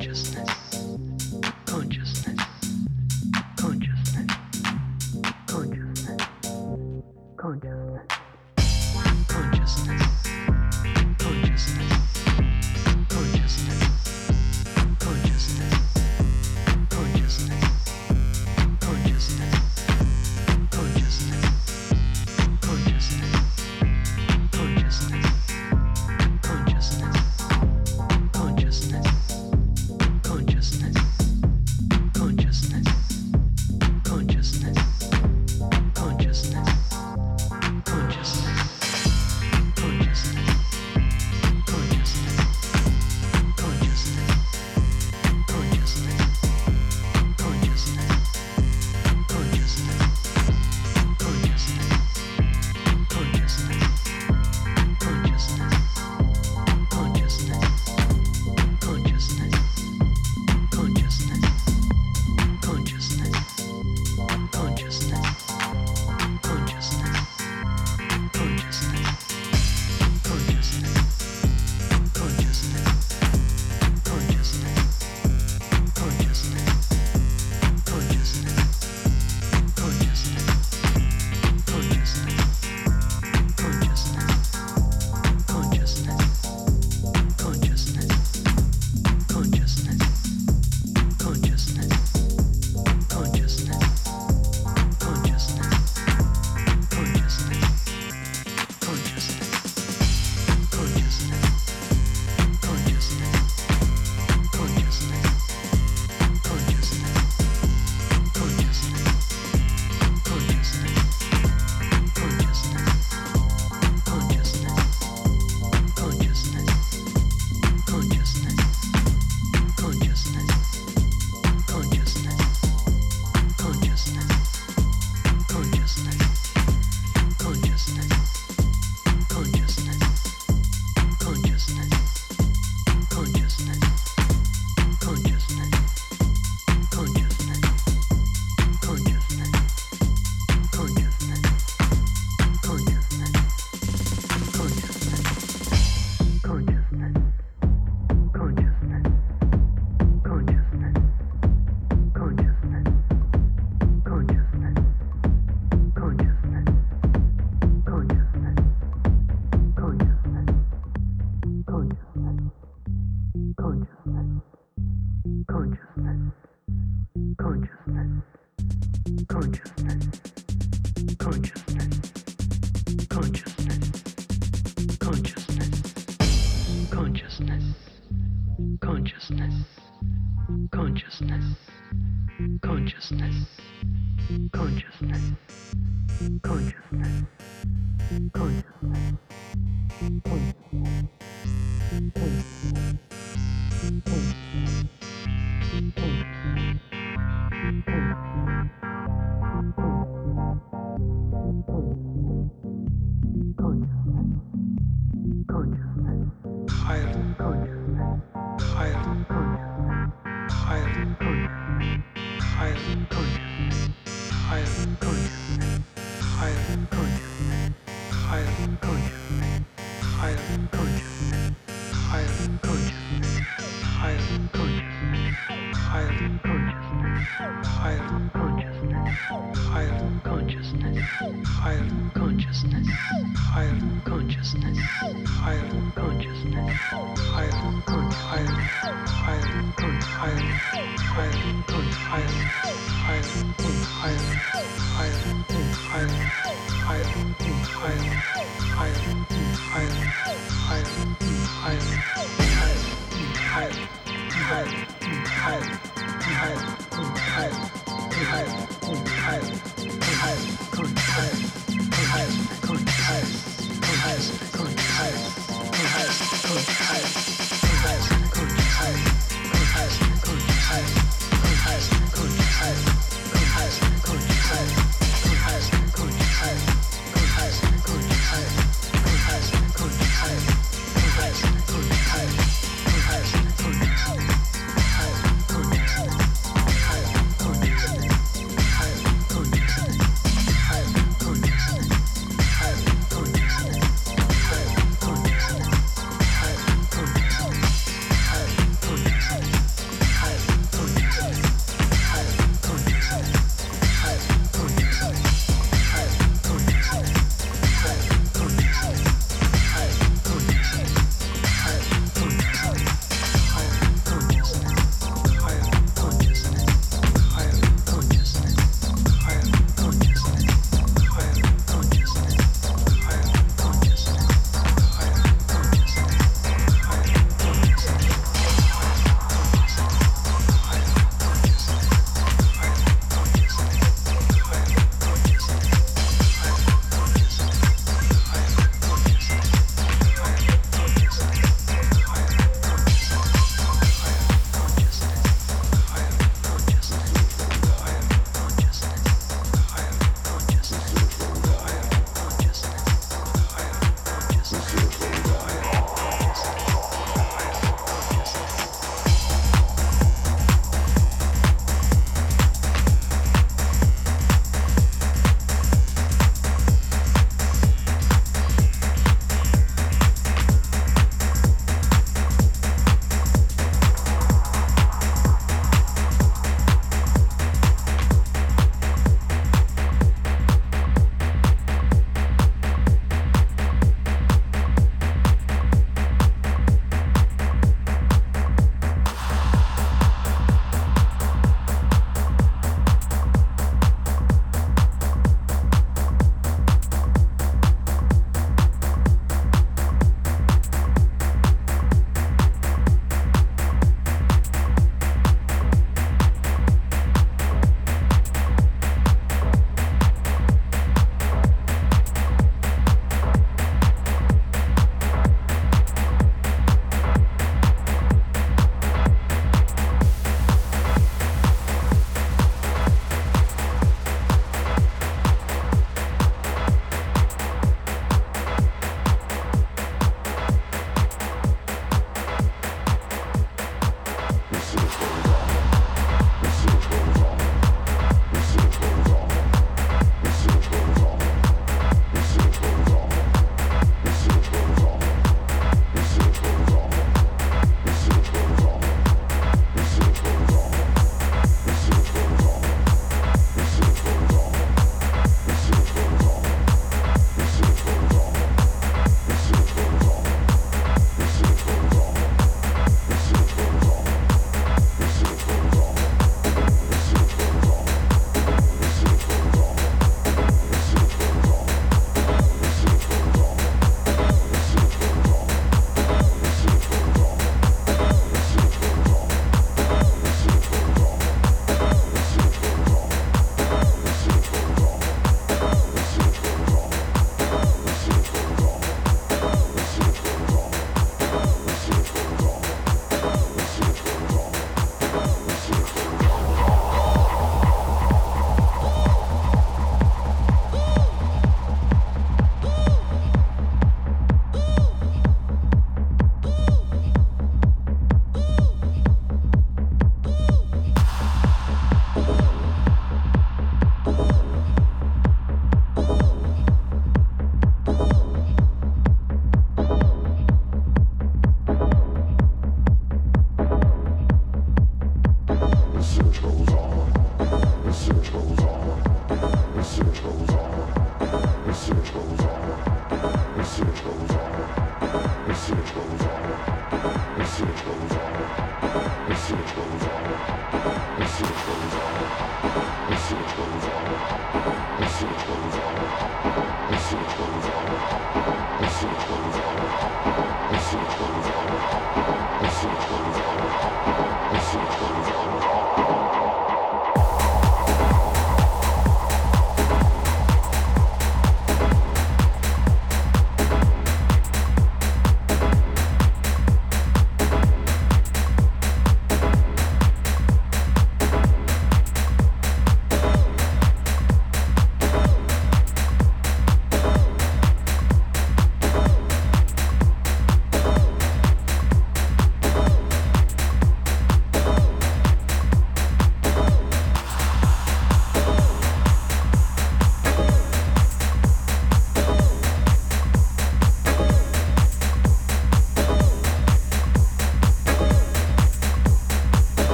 higher,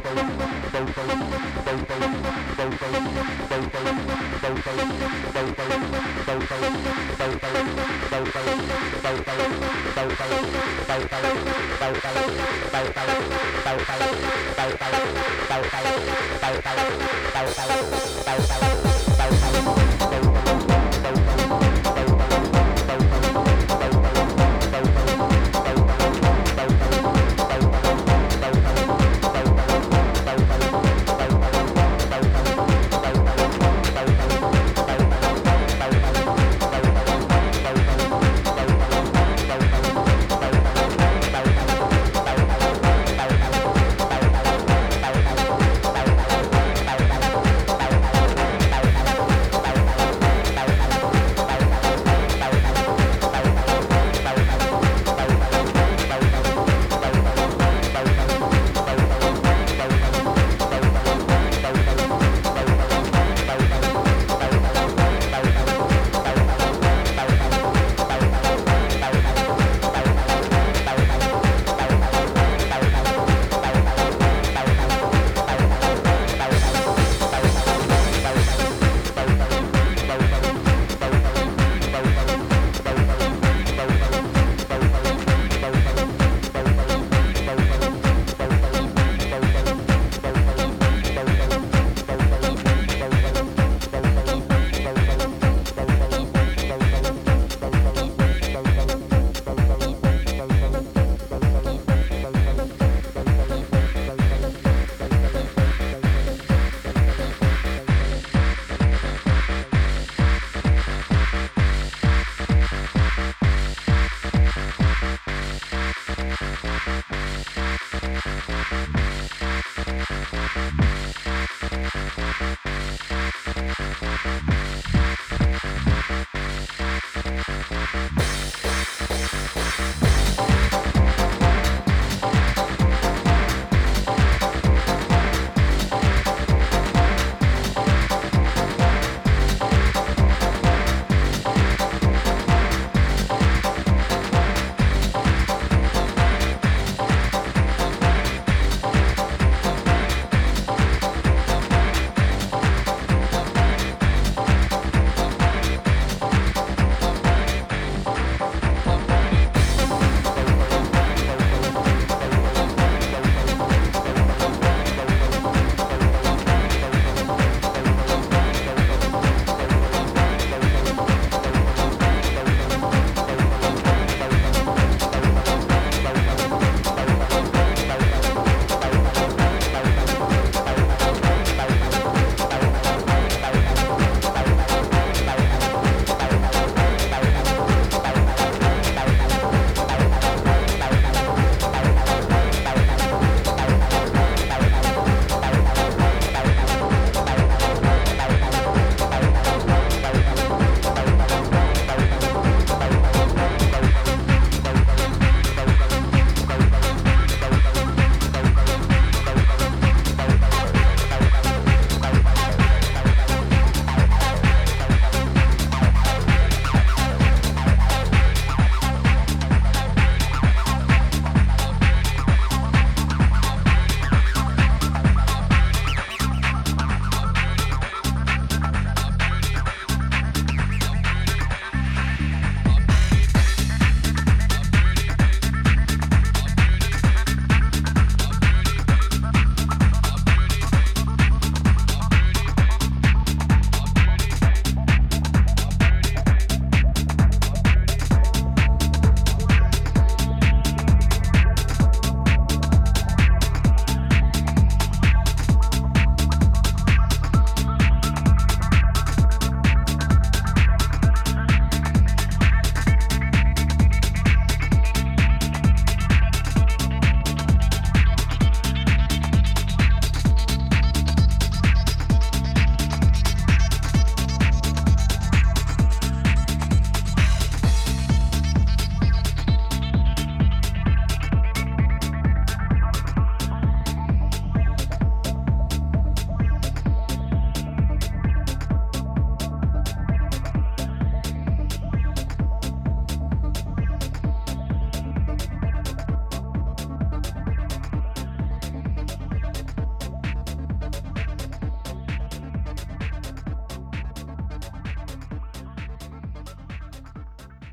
Bye.